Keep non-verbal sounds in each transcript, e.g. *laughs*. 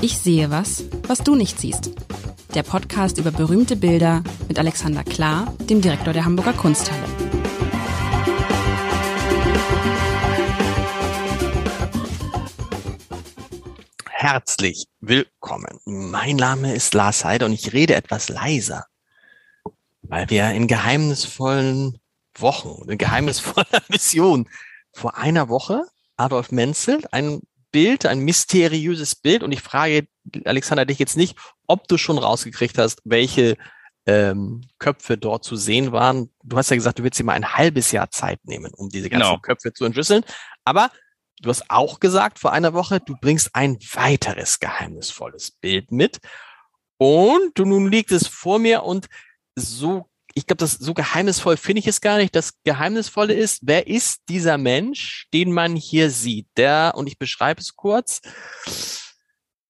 Ich sehe was, was du nicht siehst. Der Podcast über berühmte Bilder mit Alexander Klar, dem Direktor der Hamburger Kunsthalle. Herzlich willkommen. Mein Name ist Lars Heider und ich rede etwas leiser, weil wir in geheimnisvollen Wochen, in geheimnisvoller *laughs* Mission vor einer Woche Adolf Menzel ein Bild, ein mysteriöses Bild. Und ich frage Alexander dich jetzt nicht, ob du schon rausgekriegt hast, welche ähm, Köpfe dort zu sehen waren. Du hast ja gesagt, du willst dir mal ein halbes Jahr Zeit nehmen, um diese ganzen genau. Köpfe zu entschlüsseln. Aber du hast auch gesagt vor einer Woche, du bringst ein weiteres geheimnisvolles Bild mit. Und du nun liegt es vor mir und so ich glaube, das so geheimnisvoll finde ich es gar nicht. Das Geheimnisvolle ist, wer ist dieser Mensch, den man hier sieht? Der, und ich beschreibe es kurz,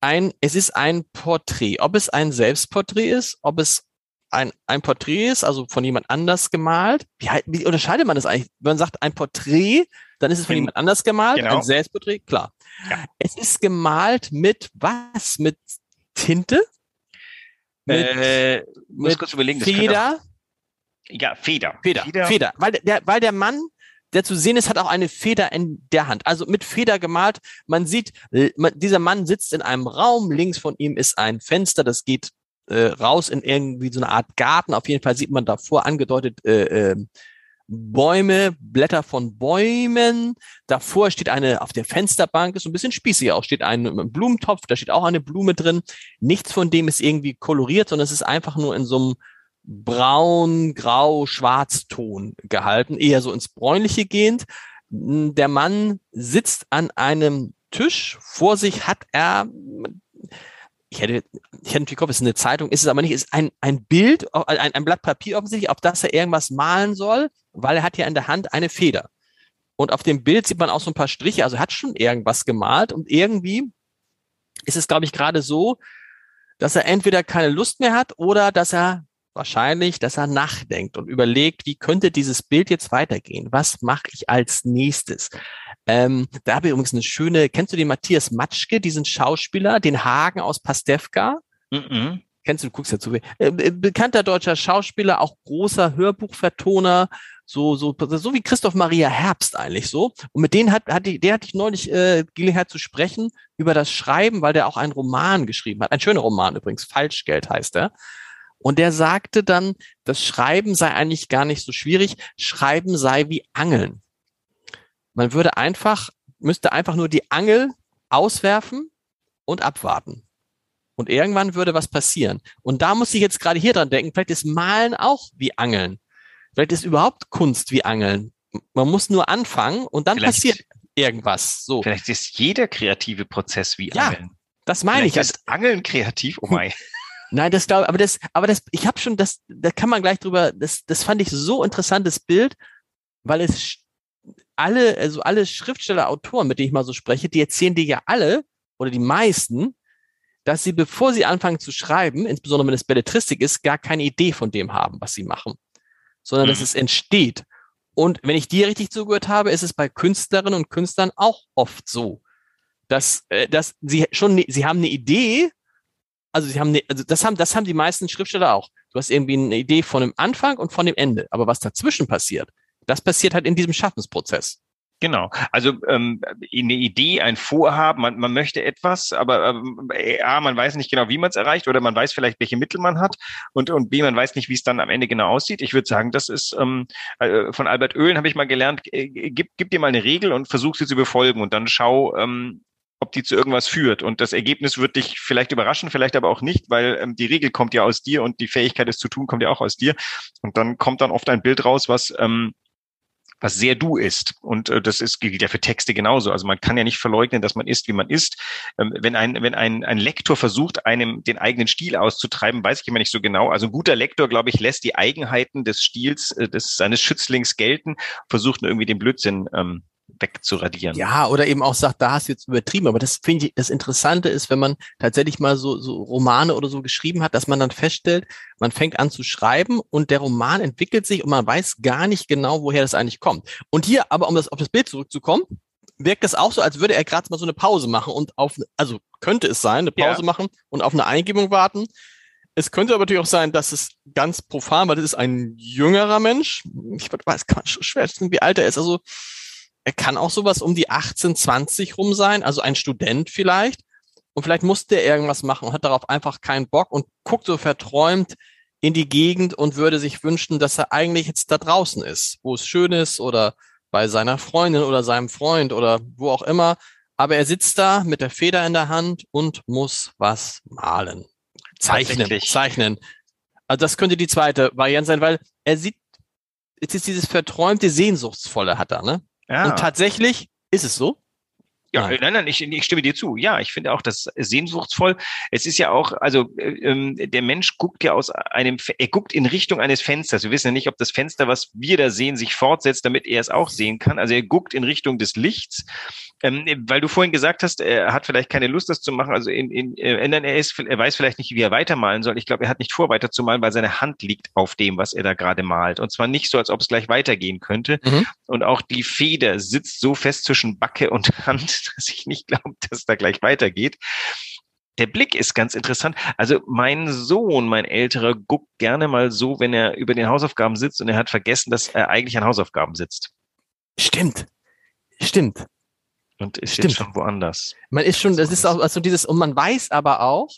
ein, es ist ein Porträt. Ob es ein Selbstporträt ist, ob es ein, ein Porträt ist, also von jemand anders gemalt. Wie, wie unterscheidet man das eigentlich? Wenn man sagt ein Porträt, dann ist es von In, jemand anders gemalt, genau. ein Selbstporträt, klar. Ja. Es ist gemalt mit was? Mit Tinte? Mit, äh, mit kurz überlegen, Feder? Ja, Feder. Feder. Feder. Feder. Weil der, weil der Mann, der zu sehen ist, hat auch eine Feder in der Hand. Also mit Feder gemalt. Man sieht, man, dieser Mann sitzt in einem Raum. Links von ihm ist ein Fenster, das geht äh, raus in irgendwie so eine Art Garten. Auf jeden Fall sieht man davor angedeutet äh, äh, Bäume, Blätter von Bäumen. Davor steht eine, auf der Fensterbank, ist so ein bisschen spießig auch, steht ein Blumentopf, da steht auch eine Blume drin. Nichts von dem ist irgendwie koloriert, sondern es ist einfach nur in so einem braun, grau, schwarzton gehalten, eher so ins bräunliche gehend. Der Mann sitzt an einem Tisch. Vor sich hat er, ich hätte, ich hätte natürlich gehofft, es ist eine Zeitung, ist es aber nicht, ist ein, ein Bild, ein, ein Blatt Papier offensichtlich, auf das er irgendwas malen soll, weil er hat ja in der Hand eine Feder. Und auf dem Bild sieht man auch so ein paar Striche, also hat schon irgendwas gemalt und irgendwie ist es, glaube ich, gerade so, dass er entweder keine Lust mehr hat oder dass er wahrscheinlich, dass er nachdenkt und überlegt, wie könnte dieses Bild jetzt weitergehen? Was mache ich als nächstes? Ähm, da habe ich übrigens eine schöne, kennst du den Matthias Matschke, diesen Schauspieler, den Hagen aus Pastewka? Mhm. Kennst du, du guckst ja zu. Äh, bekannter deutscher Schauspieler, auch großer Hörbuchvertoner, so, so, so wie Christoph Maria Herbst eigentlich so. Und mit denen hat, hat die, der hatte ich neulich äh, Gelegenheit zu sprechen über das Schreiben, weil der auch einen Roman geschrieben hat. Ein schöner Roman übrigens, Falschgeld heißt er. Und der sagte dann, das Schreiben sei eigentlich gar nicht so schwierig. Schreiben sei wie Angeln. Man würde einfach, müsste einfach nur die Angel auswerfen und abwarten. Und irgendwann würde was passieren. Und da muss ich jetzt gerade hier dran denken, vielleicht ist Malen auch wie Angeln. Vielleicht ist überhaupt Kunst wie Angeln. Man muss nur anfangen und dann vielleicht, passiert irgendwas. So. Vielleicht ist jeder kreative Prozess wie Angeln. Ja, das meine vielleicht ich. Ist Angeln kreativ? Oh *laughs* mein. Nein, das glaube aber das, aber das, ich habe schon das, da kann man gleich drüber, das, das fand ich so interessantes Bild, weil es alle, also alle Schriftsteller, Autoren, mit denen ich mal so spreche, die erzählen dir ja alle oder die meisten, dass sie, bevor sie anfangen zu schreiben, insbesondere wenn es Belletristik ist, gar keine Idee von dem haben, was sie machen, sondern mhm. dass es entsteht. Und wenn ich dir richtig zugehört habe, ist es bei Künstlerinnen und Künstlern auch oft so, dass, äh, dass sie schon, sie haben eine Idee, also sie haben, ne, also das haben, das haben die meisten Schriftsteller auch. Du hast irgendwie eine Idee von dem Anfang und von dem Ende. Aber was dazwischen passiert, das passiert halt in diesem Schaffensprozess. Genau. Also ähm, eine Idee, ein Vorhaben, man, man möchte etwas, aber ähm, A, man weiß nicht genau, wie man es erreicht, oder man weiß vielleicht, welche Mittel man hat und, und B, man weiß nicht, wie es dann am Ende genau aussieht. Ich würde sagen, das ist ähm, äh, von Albert Oehlen habe ich mal gelernt, äh, gib, gib dir mal eine Regel und versuch sie zu befolgen und dann schau, ähm, ob die zu irgendwas führt. Und das Ergebnis wird dich vielleicht überraschen, vielleicht aber auch nicht, weil ähm, die Regel kommt ja aus dir und die Fähigkeit, es zu tun, kommt ja auch aus dir. Und dann kommt dann oft ein Bild raus, was ähm, was sehr du ist. Und äh, das ist gilt ja für Texte genauso. Also man kann ja nicht verleugnen, dass man ist, wie man ist. Ähm, wenn ein, wenn ein, ein Lektor versucht, einem den eigenen Stil auszutreiben, weiß ich immer nicht so genau. Also ein guter Lektor, glaube ich, lässt die Eigenheiten des Stils äh, des seines Schützlings gelten, versucht nur irgendwie den Blödsinn ähm, wegzuradieren. Ja, oder eben auch sagt, da hast du jetzt übertrieben. Aber das finde ich, das Interessante ist, wenn man tatsächlich mal so, so Romane oder so geschrieben hat, dass man dann feststellt, man fängt an zu schreiben und der Roman entwickelt sich und man weiß gar nicht genau, woher das eigentlich kommt. Und hier, aber um das auf das Bild zurückzukommen, wirkt das auch so, als würde er gerade mal so eine Pause machen und auf, also könnte es sein, eine Pause Ja. machen und auf eine Eingebung warten. Es könnte aber natürlich auch sein, dass es ganz profan, weil das ist ein jüngerer Mensch. Ich weiß kann schwer, wissen, wie alt er ist. Also kann auch sowas um die 18, 20 rum sein, also ein Student vielleicht. Und vielleicht musste er irgendwas machen und hat darauf einfach keinen Bock und guckt so verträumt in die Gegend und würde sich wünschen, dass er eigentlich jetzt da draußen ist, wo es schön ist oder bei seiner Freundin oder seinem Freund oder wo auch immer. Aber er sitzt da mit der Feder in der Hand und muss was malen. Zeichnen, zeichnen. Also das könnte die zweite Variante sein, weil er sieht, jetzt ist dieses verträumte, sehnsuchtsvolle hat er, ne? Ja. Und tatsächlich ist es so. Ja, Nein. nein, ich, ich stimme dir zu. Ja, ich finde auch das sehnsuchtsvoll. Es ist ja auch, also äh, ähm, der Mensch guckt ja aus einem, er guckt in Richtung eines Fensters. Wir wissen ja nicht, ob das Fenster, was wir da sehen, sich fortsetzt, damit er es auch sehen kann. Also er guckt in Richtung des Lichts. Ähm, weil du vorhin gesagt hast, er hat vielleicht keine Lust, das zu machen. Also in, in, äh, er, ist, er weiß vielleicht nicht, wie er weitermalen soll. Ich glaube, er hat nicht vor, weiterzumalen, weil seine Hand liegt auf dem, was er da gerade malt. Und zwar nicht so, als ob es gleich weitergehen könnte. Mhm. Und auch die Feder sitzt so fest zwischen Backe und Hand, *laughs* dass ich nicht glaube, dass da gleich weitergeht. Der Blick ist ganz interessant. Also mein Sohn, mein älterer, guckt gerne mal so, wenn er über den Hausaufgaben sitzt und er hat vergessen, dass er eigentlich an Hausaufgaben sitzt. Stimmt. Stimmt. Und ist Stimmt. jetzt schon woanders. Man ist schon, das ist auch also dieses, und man weiß aber auch,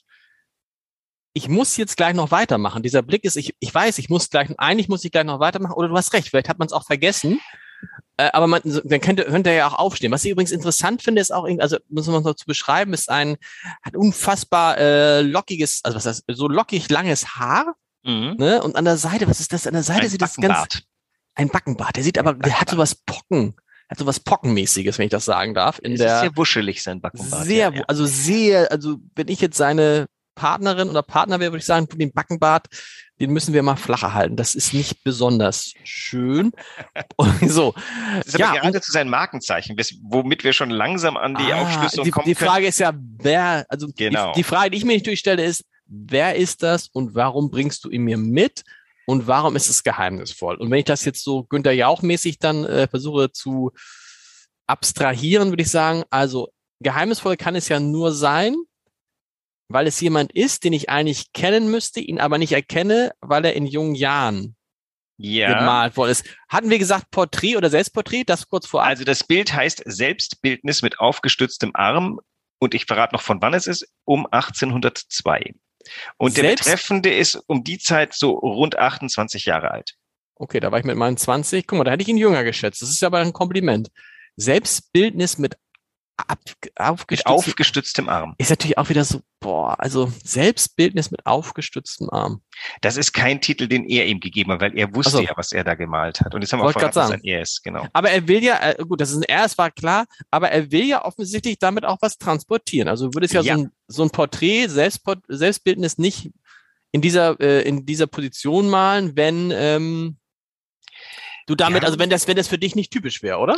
ich muss jetzt gleich noch weitermachen. Dieser Blick ist, ich, ich weiß, ich muss gleich, eigentlich muss ich gleich noch weitermachen, oder du hast recht, vielleicht hat man es auch vergessen. Äh, aber man, dann könnte, könnte er ja auch aufstehen. Was ich übrigens interessant finde, ist auch, also muss man noch zu beschreiben, ist ein, hat unfassbar äh, lockiges, also was heißt, so lockig langes Haar, Mhm. ne? Und an der Seite, was ist das? An der Seite Ein sieht das ganz, ein Backenbart. Der sieht aber, der hat sowas Pocken, hat sowas Pockenmäßiges, wenn ich das sagen darf, in Es der, ist sehr wuschelig, sein Backenbart. sehr, ja, ja. also sehr, also wenn ich jetzt seine Partnerin oder Partner wäre, würde ich sagen, den Backenbart, den müssen wir mal flacher halten. Das ist nicht besonders schön. Und so. Das ist Ja, aber geradezu sein Markenzeichen, womit wir schon langsam an die Ah, Aufschlüsselung die, kommen die können. Frage ist ja, wer, also Genau. die, die Frage, die ich mir natürlich stelle, ist, wer ist das und warum bringst du ihn mir mit? Und warum ist es geheimnisvoll? Und wenn ich das jetzt so Günther Jauch-mäßig dann äh, versuche zu abstrahieren, würde ich sagen, also geheimnisvoll kann es ja nur sein, weil es jemand ist, den ich eigentlich kennen müsste, ihn aber nicht erkenne, weil er in jungen Jahren ja. gemalt worden ist. Hatten wir gesagt Porträt oder Selbstporträt? Das kurz vorab. Also das Bild heißt Selbstbildnis mit aufgestütztem Arm und ich verrate noch, von wann es ist, um 1802. Und der Selbst- Betreffende ist um die Zeit so rund 28 Jahre alt. Okay, da war ich mit meinen 20. Guck mal, da hätte ich ihn jünger geschätzt. Das ist ja aber ein Kompliment. Selbstbildnis mit ab, Mit aufgestütztem Arm. ist natürlich auch wieder so, boah, also Selbstbildnis mit aufgestütztem Arm. Das ist kein Titel, den er ihm gegeben hat, weil er wusste Ach so. ja, was er da gemalt hat. Und jetzt haben wir Wollte verraten, sagen. ein er ist, genau. Aber er will ja, äh, gut, das ist ein R, es war klar, aber er will ja offensichtlich damit auch was transportieren. Also du würdest ja, Ja. So, ein, so ein Porträt, Selbstport Selbstbildnis nicht in dieser, äh, in dieser Position malen, wenn ähm, du damit, Ja. also wenn das, wenn das für dich nicht typisch wäre, oder?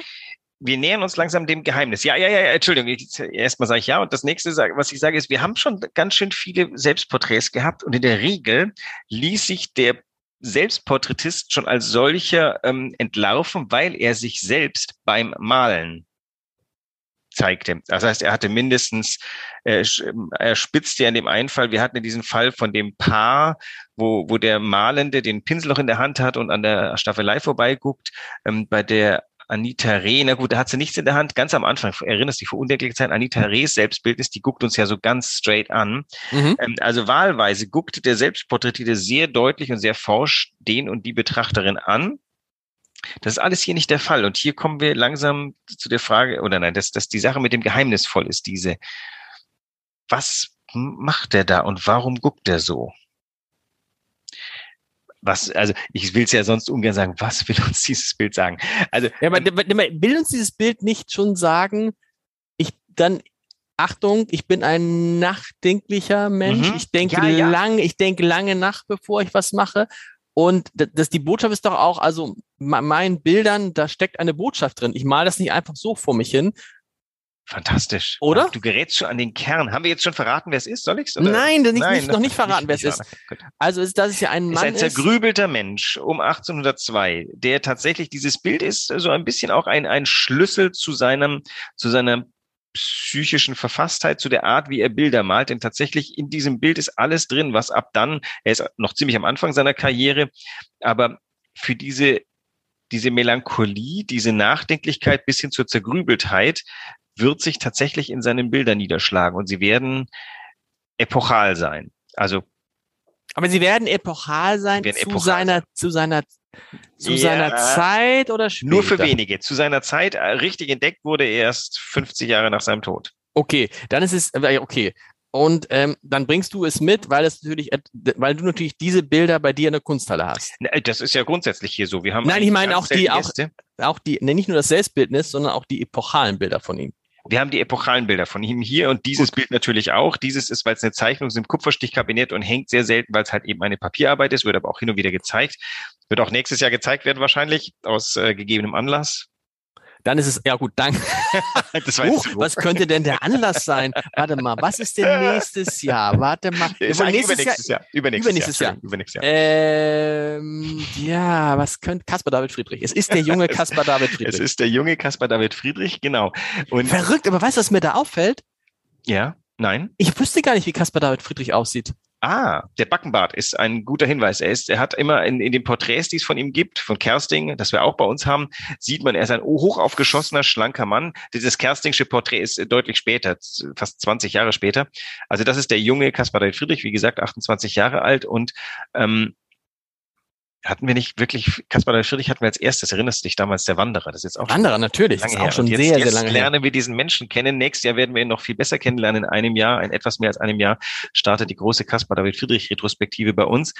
Wir nähern uns langsam dem Geheimnis. Ja, ja, ja, Entschuldigung. Erstmal sage ich ja. Und das nächste, was ich sage, ist, wir haben schon ganz schön viele Selbstporträts gehabt. Und in der Regel ließ sich der Selbstporträtist schon als solcher ähm, entlarven, weil er sich selbst beim Malen zeigte. Das heißt, er hatte mindestens, äh, er spitzte ja in dem einen Fall, wir hatten ja diesen Fall von dem Paar, wo, wo der Malende den Pinsel noch in der Hand hat und an der Staffelei vorbeiguckt. Ähm, bei der Anita Reh, na gut, da hat sie nichts in der Hand. Ganz am Anfang, erinnerst du dich, vor undenklicher Zeit, Anita Rehs Selbstbildnis, die guckt uns ja so ganz straight an. Mhm. Ähm, also wahlweise guckte der Selbstporträtierte sehr deutlich und sehr forsch den und die Betrachterin an. Das ist alles hier nicht der Fall. Und hier kommen wir langsam zu der Frage, oder nein, dass, dass die Sache mit dem Geheimnisvoll ist, diese, was macht der da und warum guckt der so? Was, also ich will es ja sonst ungern sagen, was will uns dieses Bild sagen? Also Ja, aber aber will uns dieses Bild nicht schon sagen, ich dann, Achtung, ich bin ein nachdenklicher Mensch, Mhm. ich denke Ja, ja. lang, ich denke lange nach, bevor ich was mache. Und das, die Botschaft ist doch auch, also me- meinen Bildern, da steckt eine Botschaft drin. Ich male das nicht einfach so vor mich hin. Fantastisch. Oder? Du gerätst schon an den Kern. Haben wir jetzt schon verraten, wer es ist? Soll ich's? Nein, das nicht- nicht- das noch nicht ist verraten, wer es ist. Also ist, das ist ja ein Ist Mann ein zergrübelter Mensch um 1802, der tatsächlich dieses Bild ist so ein bisschen auch ein, ein Schlüssel zu seinem, zu seiner psychischen Verfasstheit, zu der Art, wie er Bilder malt. Denn tatsächlich in diesem Bild ist alles drin, was ab dann, er ist noch ziemlich am Anfang seiner Karriere, aber für diese, diese Melancholie, diese Nachdenklichkeit bis hin zur Zergrübeltheit wird sich tatsächlich in seinen Bildern niederschlagen und sie werden epochal sein. Also aber sie werden epochal sein werden zu epochal seiner sein. zu seiner zu Ja. seiner Zeit oder später? nur für wenige. Zu seiner Zeit äh, richtig entdeckt wurde er erst 50 Jahre nach seinem Tod. Okay, dann ist es äh, okay. Und ähm, dann bringst du es mit, weil es natürlich, et- weil du natürlich diese Bilder bei dir in der Kunsthalle hast. Das ist ja grundsätzlich hier so. Wir haben Nein, ich meine auch die- auch-. Auch die, ne, nicht nur das Selbstbildnis, sondern auch die epochalen Bilder von ihm. Wir haben die epochalen Bilder von ihm hier und dieses Bild natürlich auch. Dieses ist, weil es eine Zeichnung ist im Kupferstichkabinett und hängt sehr selten, weil es halt eben eine Papierarbeit ist, wird aber auch hin und wieder gezeigt. Wird auch nächstes Jahr gezeigt werden wahrscheinlich, aus äh, gegebenem Anlass. Dann ist es, ja gut, danke. *laughs* Huch, was könnte denn der Anlass sein? Warte mal, was ist denn nächstes Jahr? Warte mal. ist nächstes Jahr, übernächstes Jahr. Übernächstes, übernächstes Jahr. Jahr. Übernächstes Jahr. ähm, ja, was könnte Caspar David Friedrich? Es ist der junge *laughs* Caspar David Es Friedrich. ist der junge Caspar David Friedrich, genau. Und Verrückt, aber weißt du, was mir da auffällt? ja, nein. Ich wüsste gar nicht, wie Caspar David Friedrich aussieht. Ah, der Backenbart ist ein guter Hinweis. Er ist, er hat immer in, in den Porträts, die es von ihm gibt, von Kersting, das wir auch bei uns haben, sieht man, er ist ein hoch aufgeschossener, schlanker Mann. Dieses Kerstingsche Porträt ist deutlich später, fast 20 Jahre später. Also das ist der junge Caspar David Friedrich, wie gesagt, 28 Jahre alt und ähm, hatten wir nicht wirklich, Caspar David Friedrich hatten wir als erstes, erinnerst du dich damals, der Wanderer, das ist jetzt auch schon Wanderer, natürlich. Das lange ist her. auch schon jetzt, sehr, jetzt sehr lange her. lernen wir diesen Menschen kennen. Nächstes Jahr werden wir ihn noch viel besser kennenlernen. In einem Jahr, in etwas mehr als einem Jahr, startet die große Caspar David Friedrich Retrospektive bei uns.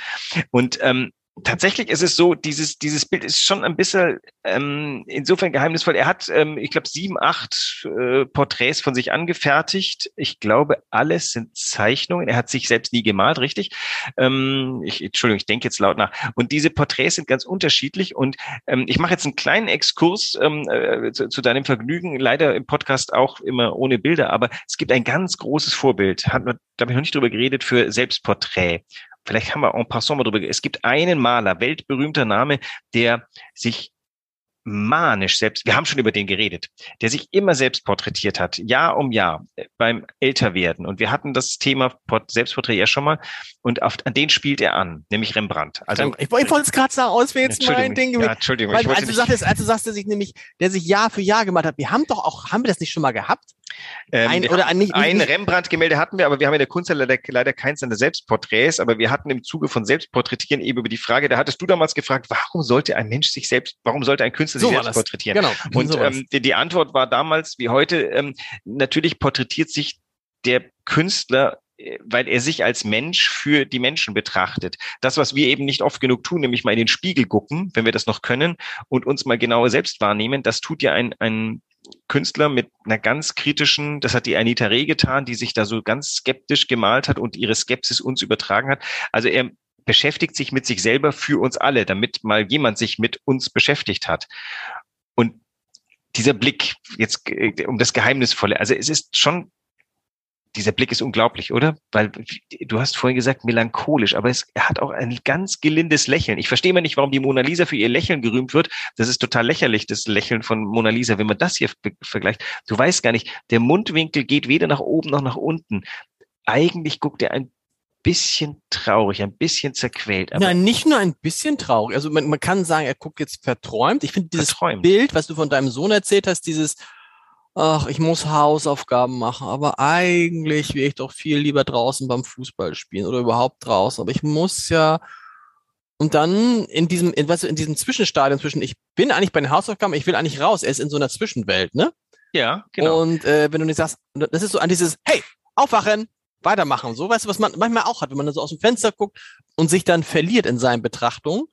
Und ähm, tatsächlich ist es so, dieses, dieses Bild ist schon ein bisschen ähm, insofern geheimnisvoll. Er hat, ähm, ich glaube, sieben, acht äh, Porträts von sich angefertigt. Ich glaube, alles sind Zeichnungen. Er hat sich selbst nie gemalt, richtig? Ähm, ich, Entschuldigung, ich denke jetzt laut nach. Und diese Porträts sind ganz unterschiedlich. Und ähm, ich mache jetzt einen kleinen Exkurs ähm, äh, zu, zu deinem Vergnügen. Leider im Podcast auch immer ohne Bilder, aber es gibt ein ganz großes Vorbild. Hat man, da habe ich noch nicht drüber geredet, für Selbstporträt. Vielleicht haben wir en passant mal drüber. Es gibt einen Maler, weltberühmter Name, der sich manisch selbst, wir haben schon über den geredet, der sich immer selbst porträtiert hat, Jahr um Jahr äh, beim Älterwerden. Und wir hatten das Thema Port Selbstporträt ja schon mal und auf, an den spielt er an, nämlich Rembrandt. Also ich, ich wollte es gerade sagen, aus wäre jetzt mein Entschuldigung, Ding ja. Entschuldigung, Weil, ich als, du nicht, sagtest, als du sagst, der sich nämlich, der sich Jahr für Jahr gemacht hat, wir haben doch auch, haben wir das nicht schon mal gehabt? Ähm, ein, oder nicht, Ein Rembrandt-Gemälde hatten wir, aber wir haben in der Kunst leider, leider keins seiner Selbstporträts, aber wir hatten im Zuge von Selbstporträtieren eben über die Frage, da hattest du damals gefragt, warum sollte ein Mensch sich selbst, warum sollte ein Künstler So sich selbst porträtieren? genau. Und so ähm, die, die Antwort war damals wie heute, ähm, natürlich porträtiert sich der Künstler äh, weil er sich als Mensch für die Menschen betrachtet. Das, was wir eben nicht oft genug tun, nämlich mal in den Spiegel gucken, wenn wir das noch können, und uns mal genauer selbst wahrnehmen, das tut ja ein, ein Künstler mit einer ganz kritischen, das hat die Anita Reh getan, die sich da so ganz skeptisch gemalt hat und ihre Skepsis uns übertragen hat. Also er beschäftigt sich mit sich selber für uns alle, damit mal jemand sich mit uns beschäftigt hat. Und dieser Blick, jetzt äh, um das Geheimnisvolle, also es ist schon, dieser Blick ist unglaublich, oder? Weil du hast vorhin gesagt, melancholisch, aber es, er hat auch ein ganz gelindes Lächeln. Ich verstehe immer nicht, warum die Mona Lisa für ihr Lächeln gerühmt wird. Das ist total lächerlich, das Lächeln von Mona Lisa, wenn man das hier vergleicht. Du weißt gar nicht, der Mundwinkel geht weder nach oben noch nach unten. Eigentlich guckt er ein bisschen traurig, ein bisschen zerquält, aber Nein, nicht nur ein bisschen traurig. Also man, man kann sagen, er guckt jetzt verträumt. Ich finde dieses verträumt. Bild, was du von deinem Sohn erzählt hast, dieses, ach, ich muss Hausaufgaben machen, aber eigentlich wäre ich doch viel lieber draußen beim Fußball spielen oder überhaupt draußen. Aber ich muss ja. Und dann in diesem, in, weißt du, in diesem Zwischenstadium zwischen, ich bin eigentlich bei den Hausaufgaben, ich will eigentlich raus. Er ist in so einer Zwischenwelt, ne? Ja, genau. Und äh, wenn du nicht sagst, das ist so an dieses, hey, aufwachen, weitermachen. So, weißt du, was man manchmal auch hat, wenn man dann so aus dem Fenster guckt und sich dann verliert in seinen Betrachtungen.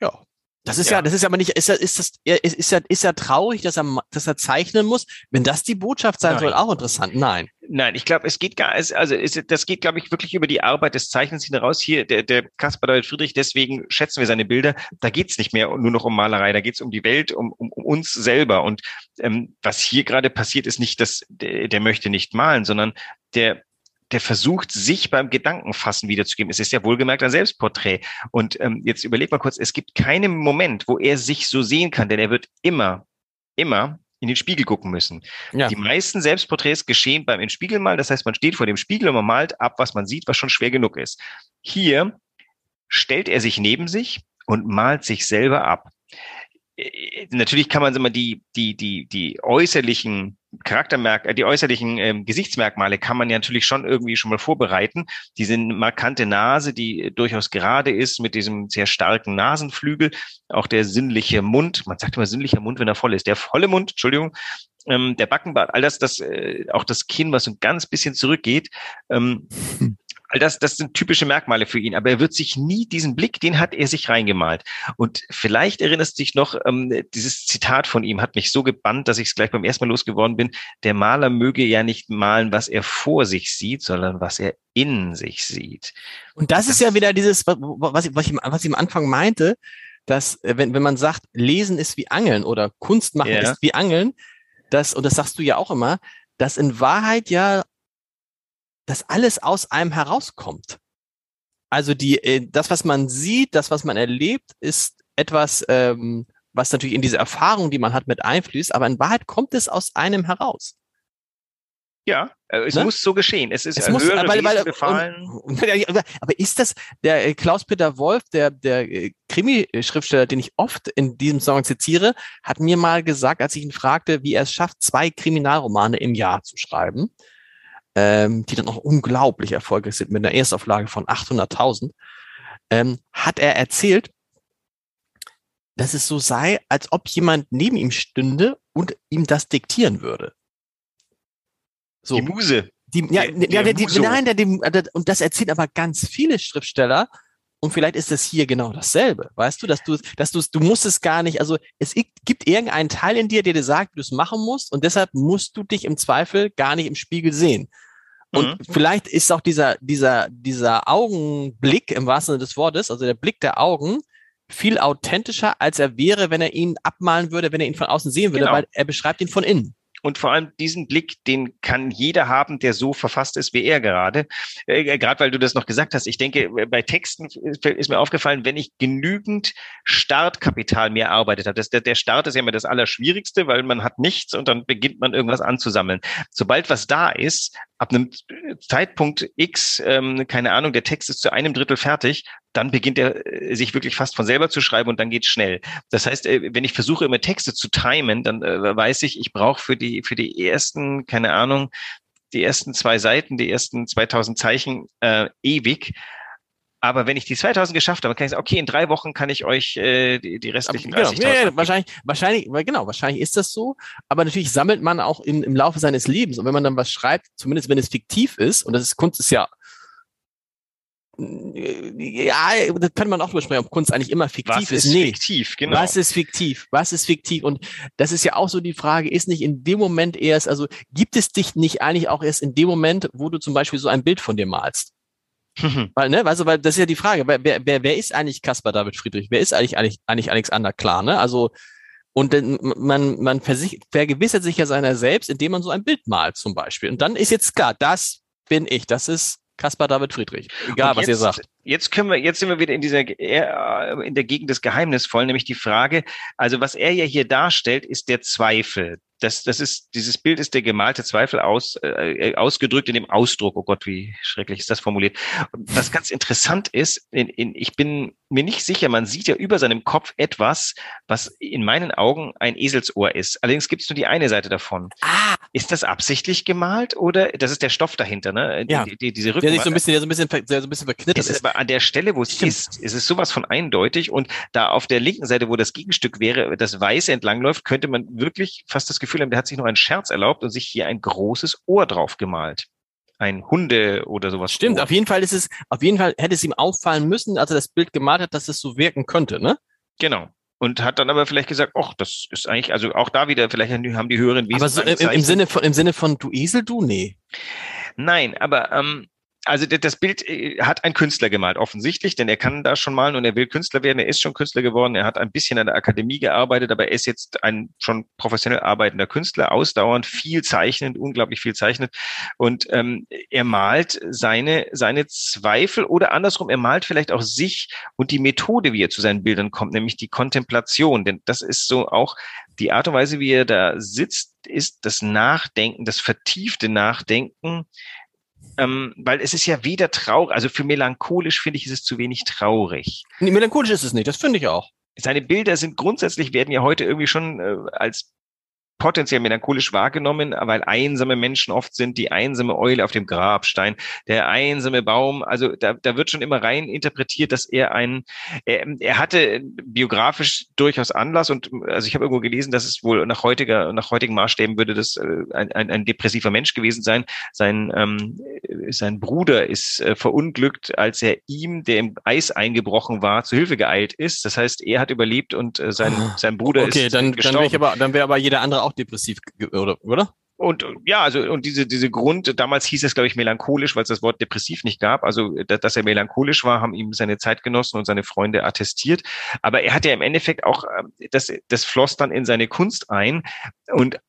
Ja. Das ist ja, Ja. das ist ja aber nicht, ist ja, ist das, ist, ja, ist ja traurig, dass er, dass er zeichnen muss. Wenn das die Botschaft sein Nein. soll, auch interessant. Nein. Nein, ich glaube, es geht gar, es- also es, das geht, glaube ich, wirklich über die Arbeit des Zeichnens hinaus. Hier, der, der Caspar David Friedrich, deswegen schätzen wir seine Bilder. Da geht's nicht mehr nur noch um Malerei, da geht's um die Welt, um, um, um uns selber. Und ähm, was hier gerade passiert, ist nicht, dass der, der möchte nicht malen, sondern der der versucht, sich beim Gedankenfassen wiederzugeben. Es ist ja wohlgemerkt ein Selbstporträt. Und ähm, jetzt überleg mal kurz, es gibt keinen Moment, wo er sich so sehen kann, denn er wird immer, immer in den Spiegel gucken müssen. Ja. Die meisten Selbstporträts geschehen beim in Spiegel malen. Das heißt, man steht vor dem Spiegel und man malt ab, was man sieht, was schon schwer genug ist. Hier stellt er sich neben sich und malt sich selber ab. Äh, Natürlich kann man immer die, die, die, die äußerlichen Charaktermerk, äh, die äußerlichen ähm, Gesichtsmerkmale kann man ja natürlich schon irgendwie schon mal vorbereiten. Diese markante Nase, die durchaus gerade ist mit diesem sehr starken Nasenflügel, auch der sinnliche Mund, man sagt immer sinnlicher Mund, wenn er voll ist, der volle Mund, Entschuldigung, ähm, der Backenbart, all das, das äh, auch das Kinn, was so ein ganz bisschen zurückgeht. Ähm, *laughs* All das, das sind typische Merkmale für ihn, aber er wird sich nie diesen Blick, den hat er sich reingemalt. Und vielleicht erinnerst du dich noch, ähm, dieses Zitat von ihm hat mich so gebannt, dass ich es gleich beim ersten Mal losgeworden bin. Der Maler möge ja nicht malen, was er vor sich sieht, sondern was er in sich sieht. Und das, das ist ja wieder dieses, was ich, was ich, was ich am Anfang meinte, dass äh, wenn, wenn man sagt, Lesen ist wie Angeln oder Kunst machen Ja. ist wie Angeln, das, und das sagst du ja auch immer, dass in Wahrheit ja das alles aus einem herauskommt. Also die, äh, das, was man sieht, das, was man erlebt, ist etwas, ähm, was natürlich in diese Erfahrung, die man hat, mit einfließt, aber in Wahrheit kommt es aus einem heraus. Ja, äh, es Ne? muss so geschehen. Es ist Es muss, höhere weil, weil, Wesen befallen. und, *laughs* aber ist das der äh, Klaus-Peter Wolf, der, der äh, Krimi-Schriftsteller, den ich oft in diesem Song zitiere, hat mir mal gesagt, als ich ihn fragte, wie er es schafft, zwei Kriminalromane im Jahr zu schreiben, ähm, die dann auch unglaublich erfolgreich sind mit einer Erstauflage von 800.000, ähm, hat er erzählt, dass es so sei, als ob jemand neben ihm stünde und ihm das diktieren würde. So. Die Muse. Die, ja, Der- der der, die, nein, der, und das erzählen aber ganz viele Schriftsteller. Und vielleicht ist das hier genau dasselbe. Weißt du, dass du, dass du, du musst es gar nicht, also es gibt irgendeinen Teil in dir, der dir sagt, wie du es machen musst. Und deshalb musst du dich im Zweifel gar nicht im Spiegel sehen. Und Mhm. vielleicht ist auch dieser, dieser, dieser Augenblick im wahrsten Sinne des Wortes, also der Blick der Augen, viel authentischer, als er wäre, wenn er ihn abmalen würde, wenn er ihn von außen sehen würde, Genau. weil er beschreibt ihn von innen. Und vor allem diesen Blick, den kann jeder haben, der so verfasst ist wie er gerade. Äh, gerade weil du das noch gesagt hast. Ich denke, äh, bei Texten ist ist mir aufgefallen, wenn ich genügend Startkapital mir erarbeitet habe. Das, der, der Start ist ja immer das Allerschwierigste, weil man hat nichts und dann beginnt man irgendwas anzusammeln. Sobald was da ist, ab einem Zeitpunkt X, ähm, keine Ahnung, der Text ist zu einem Drittel fertig, dann beginnt er äh, sich wirklich fast von selber zu schreiben und dann geht's schnell. Das heißt, äh, wenn ich versuche immer Texte zu timen, dann äh, weiß ich, ich brauche für die für die ersten, keine Ahnung, die ersten zwei Seiten, die ersten 2000 Zeichen äh, ewig. Aber wenn ich die 2000 geschafft habe, kann ich sagen, okay, in drei Wochen kann ich euch äh, die, die restlichen Genau, 30.000 ja, ja, wahrscheinlich, wahrscheinlich, genau, wahrscheinlich ist das so. Aber natürlich sammelt man auch im, im Laufe seines Lebens. Und wenn man dann was schreibt, zumindest wenn es fiktiv ist, und das ist Kunst ist ja, ja, das kann man auch drüber sprechen, ob Kunst eigentlich immer fiktiv Was ist. ist Nee. fiktiv? Genau. Was ist fiktiv? Was ist fiktiv? Und das ist ja auch so die Frage, ist nicht in dem Moment erst, also gibt es dich nicht eigentlich auch erst in dem Moment, wo du zum Beispiel so ein Bild von dir malst? Weil, ne, also, weil das ist ja die Frage, wer, wer, wer, ist eigentlich Caspar David Friedrich? Wer ist eigentlich, eigentlich, eigentlich Alexander Klar, ne? Also, und dann, man, man vergewissert sich ja seiner selbst, indem man so ein Bild malt, zum Beispiel. Und dann ist jetzt klar, das bin ich, das ist Caspar David Friedrich. Egal, Und was ihr jetzt- sagt. Jetzt können wir, jetzt sind wir wieder in dieser, äh, in der Gegend des Geheimnisvollen, nämlich die Frage, also was er ja hier darstellt, ist der Zweifel. Das, das ist, dieses Bild ist der gemalte Zweifel aus, äh, ausgedrückt in dem Ausdruck. Oh Gott, wie schrecklich ist das formuliert. Und was ganz interessant ist, in, in, ich bin mir nicht sicher, man sieht ja über seinem Kopf etwas, was in meinen Augen ein Eselsohr ist. Allerdings gibt es nur die eine Seite davon. Ah, Ist das absichtlich gemalt oder das ist der Stoff dahinter, ne? Ja. Die, die, diese der sich so ein bisschen, der so ein bisschen, der so ein bisschen verknittert ist. ist aber an der Stelle, wo es Stimmt. ist, ist es sowas von eindeutig und da auf der linken Seite, wo das Gegenstück wäre, das Weiße entlangläuft, könnte man wirklich fast das Gefühl haben, der hat sich noch einen Scherz erlaubt und sich hier ein großes Ohr drauf gemalt. Ein Hunde oder sowas. Stimmt, Ohr. auf jeden Fall ist es, auf jeden Fall hätte es ihm auffallen müssen, als er das Bild gemalt hat, dass es so wirken könnte, ne? Genau. Und hat dann aber vielleicht gesagt, ach, das ist eigentlich, also auch da wieder, vielleicht haben die höheren Wesen. Aber so im, im Sinne von, im Sinne von du Esel, du, nee. Nein, aber ähm, also das Bild äh, hat ein Künstler gemalt, offensichtlich, denn er kann da schon malen und er will Künstler werden. Er ist schon Künstler geworden. Er hat ein bisschen an der Akademie gearbeitet, aber er ist jetzt ein schon professionell arbeitender Künstler, ausdauernd, viel zeichnend, unglaublich viel zeichnet. Und ähm, er malt seine, seine Zweifel oder andersrum, er malt vielleicht auch sich und die Methode, wie er zu seinen Bildern kommt, nämlich die Kontemplation. Denn das ist so auch die Art und Weise, wie er da sitzt, ist das Nachdenken, das vertiefte Nachdenken ähm, weil es ist ja weder traurig, also für melancholisch finde ich, ist es zu wenig traurig. Nee, melancholisch ist es nicht, das finde ich auch. Seine Bilder sind grundsätzlich, werden ja heute irgendwie schon äh, als potenziell melancholisch wahrgenommen, weil einsame Menschen oft sind, die einsame Eule auf dem Grabstein, der einsame Baum, also da, da wird schon immer rein interpretiert, dass er ein, er, er hatte biografisch durchaus Anlass und also ich habe irgendwo gelesen, dass es wohl nach heutiger, nach heutigen Maßstäben würde das äh, ein, ein, ein depressiver Mensch gewesen sein. Sein, ähm, sein Bruder ist äh, verunglückt, als er ihm, der im Eis eingebrochen war, zu Hilfe geeilt ist. Das heißt, er hat überlebt und äh, sein, ah. sein Bruder okay, ist dann, gestorben. Dann wäre aber, dann wäre aber jeder andere auch auch depressiv, oder? oder? Und ja, also und diese diese Grund, damals hieß es glaube ich melancholisch, weil es das Wort depressiv nicht gab. Also dass er melancholisch war, haben ihm seine Zeitgenossen und seine Freunde attestiert. Aber er hat ja im Endeffekt auch äh, das das floss dann in seine Kunst ein und äh,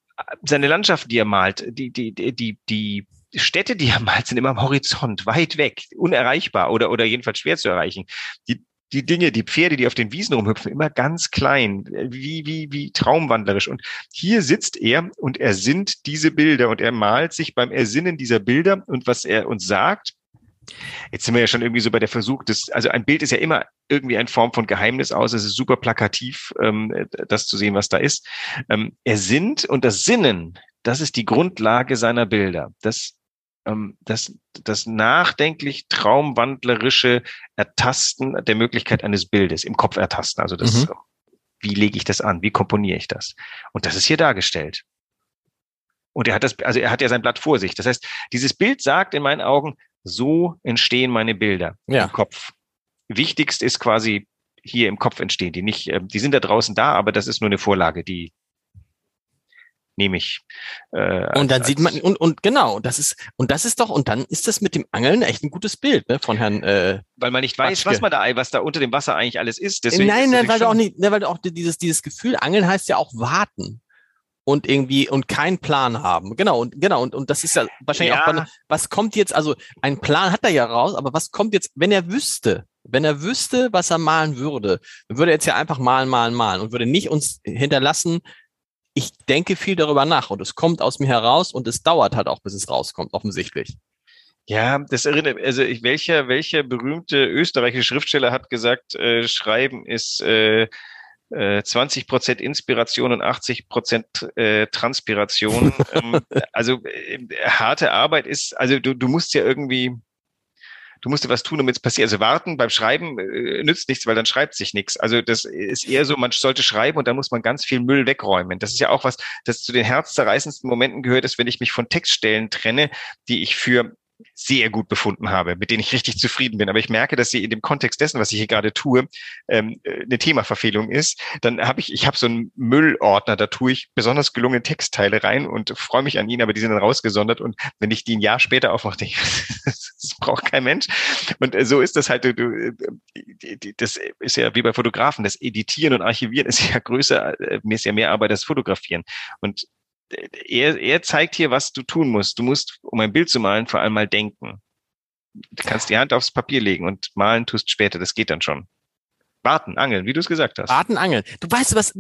seine Landschaft, die er malt, die die die die, die Städte, die er malt, sind immer am Horizont, weit weg, unerreichbar oder oder jedenfalls schwer zu erreichen. Die die Dinge, die Pferde, die auf den Wiesen rumhüpfen, immer ganz klein, wie, wie, wie traumwandlerisch. Und hier sitzt er und er sinnt diese Bilder und er malt sich beim Ersinnen dieser Bilder und was er uns sagt, Jetzt sind wir ja schon irgendwie so bei der Versuch, des, also ein Bild ist ja immer irgendwie eine Form von Geheimnis aus. Es ist super plakativ, ähm, das zu sehen, was da ist. Ähm, er sinnt und das Sinnen, das ist die Grundlage seiner Bilder. Das ähm, das, das nachdenklich traumwandlerische Ertasten der Möglichkeit eines Bildes im Kopf ertasten. Also das, mhm. wie lege ich das an? Wie komponiere ich das? Und das ist hier dargestellt. Und er hat das, also er hat ja sein Blatt vor sich. Das heißt, dieses Bild sagt in meinen Augen, so entstehen meine Bilder ja. im Kopf. Wichtigst ist quasi hier im Kopf entstehen. Die nicht, äh, die sind da draußen da, aber das ist nur eine Vorlage, die nehme ich. Äh, und dann sieht man und und genau, das ist und das ist doch und dann ist das mit dem Angeln echt ein gutes Bild ne, von Herrn. Äh, weil man nicht weiß, was man da, was da unter dem Wasser eigentlich alles ist. Deswegen nein, nein, weil du auch nicht, ne, weil du auch dieses dieses Gefühl Angeln heißt ja auch warten und irgendwie und keinen Plan haben. Genau und genau und und das ist ja wahrscheinlich ja. auch was kommt jetzt also ein Plan hat er ja raus, aber was kommt jetzt, wenn er wüsste, wenn er wüsste, was er malen würde, dann würde er jetzt ja einfach malen, malen, malen und würde nicht uns hinterlassen, ich denke viel darüber nach und es kommt aus mir heraus und es dauert halt auch, bis es rauskommt, offensichtlich. Ja, das erinnert, also ich, welcher, welcher berühmte österreichische Schriftsteller hat gesagt, äh, Schreiben ist äh, äh, 20 Prozent Inspiration und 80 Prozent äh, Transpiration. *laughs* ähm, also äh, harte Arbeit ist, also du, du musst ja irgendwie, du musst was tun, damit es passiert. Also warten beim Schreiben äh, nützt nichts, weil dann schreibt sich nichts. Also das ist eher so, man sollte schreiben und dann muss man ganz viel Müll wegräumen. Das ist ja auch was, das zu den herzzerreißendsten Momenten gehört, ist, wenn ich mich von Textstellen trenne, die ich für sehr gut befunden habe, mit denen ich richtig zufrieden bin. Aber ich merke, dass sie in dem Kontext dessen, was ich hier gerade tue, ähm, eine Themaverfehlung ist. Dann habe ich, ich habe so einen Müllordner, da tue ich besonders gelungene Textteile rein und freue mich an ihnen, aber die sind dann rausgesondert. Und wenn ich die ein Jahr später aufmache, denke ich, *laughs* das braucht kein Mensch. Und äh, so ist das halt, du, du, das ist ja wie bei Fotografen, das Editieren und Archivieren ist ja größer, äh, mir ist ja mehr Arbeit als Fotografieren. Und er, er zeigt hier, was du tun musst. Du musst, um ein Bild zu malen, vor allem mal denken. Du kannst die Hand aufs Papier legen und malen tust später. Das geht dann schon. Warten, angeln, wie du es gesagt hast. Warten, angeln. Du weißt was,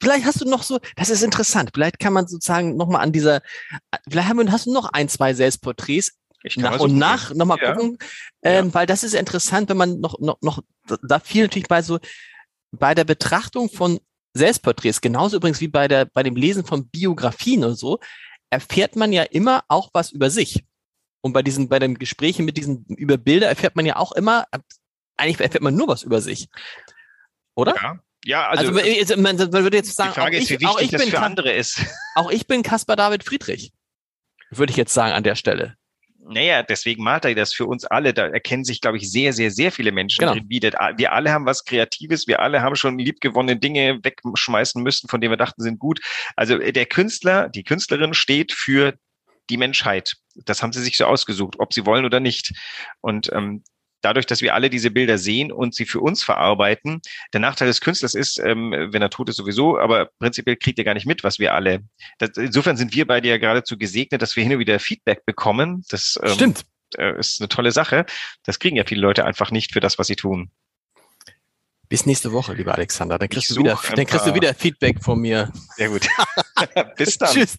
vielleicht hast du noch so, das ist interessant. Vielleicht kann man sozusagen nochmal an dieser, vielleicht haben, hast du noch ein, zwei Selbstporträts nach und nach nochmal ja. gucken, ähm, ja. weil das ist interessant, wenn man noch, noch, noch, da viel natürlich bei so, bei der Betrachtung von Selbstporträts, genauso übrigens wie bei der, bei dem Lesen von Biografien und so, erfährt man ja immer auch was über sich. Und bei diesen, bei den Gesprächen mit diesen über Bilder erfährt man ja auch immer, eigentlich erfährt man nur was über sich. Oder? Ja. Ja, also, also man, man würde jetzt sagen, die Frage ist, wie wichtig auch ich das bin für andere ist. *laughs* Auch ich bin Caspar David Friedrich, würde ich jetzt sagen an der Stelle. Naja, deswegen malt er das für uns alle. Da erkennen sich, glaube ich, sehr, sehr, sehr viele Menschen genau. drin Wir alle haben was Kreatives. Wir alle haben schon liebgewonnene Dinge wegschmeißen müssen, von denen wir dachten, sind gut. Also äh, der Künstler, die Künstlerin steht für die Menschheit. Das haben sie sich so ausgesucht, ob sie wollen oder nicht. Und ähm, dadurch, dass wir alle diese Bilder sehen und sie für uns verarbeiten, der Nachteil des Künstlers ist, ähm, wenn er tot ist sowieso, aber prinzipiell kriegt er gar nicht mit, was wir alle. Das, insofern sind wir beide ja geradezu gesegnet, dass wir hin und wieder Feedback bekommen. Das ähm, Stimmt. Äh, ist eine tolle Sache. Das kriegen ja viele Leute einfach nicht für das, was sie tun. Bis nächste Woche, lieber Alexander. Dann kriegst, du wieder, dann kriegst du wieder Feedback von mir. Sehr gut. *laughs* Bis dann. Tschüss.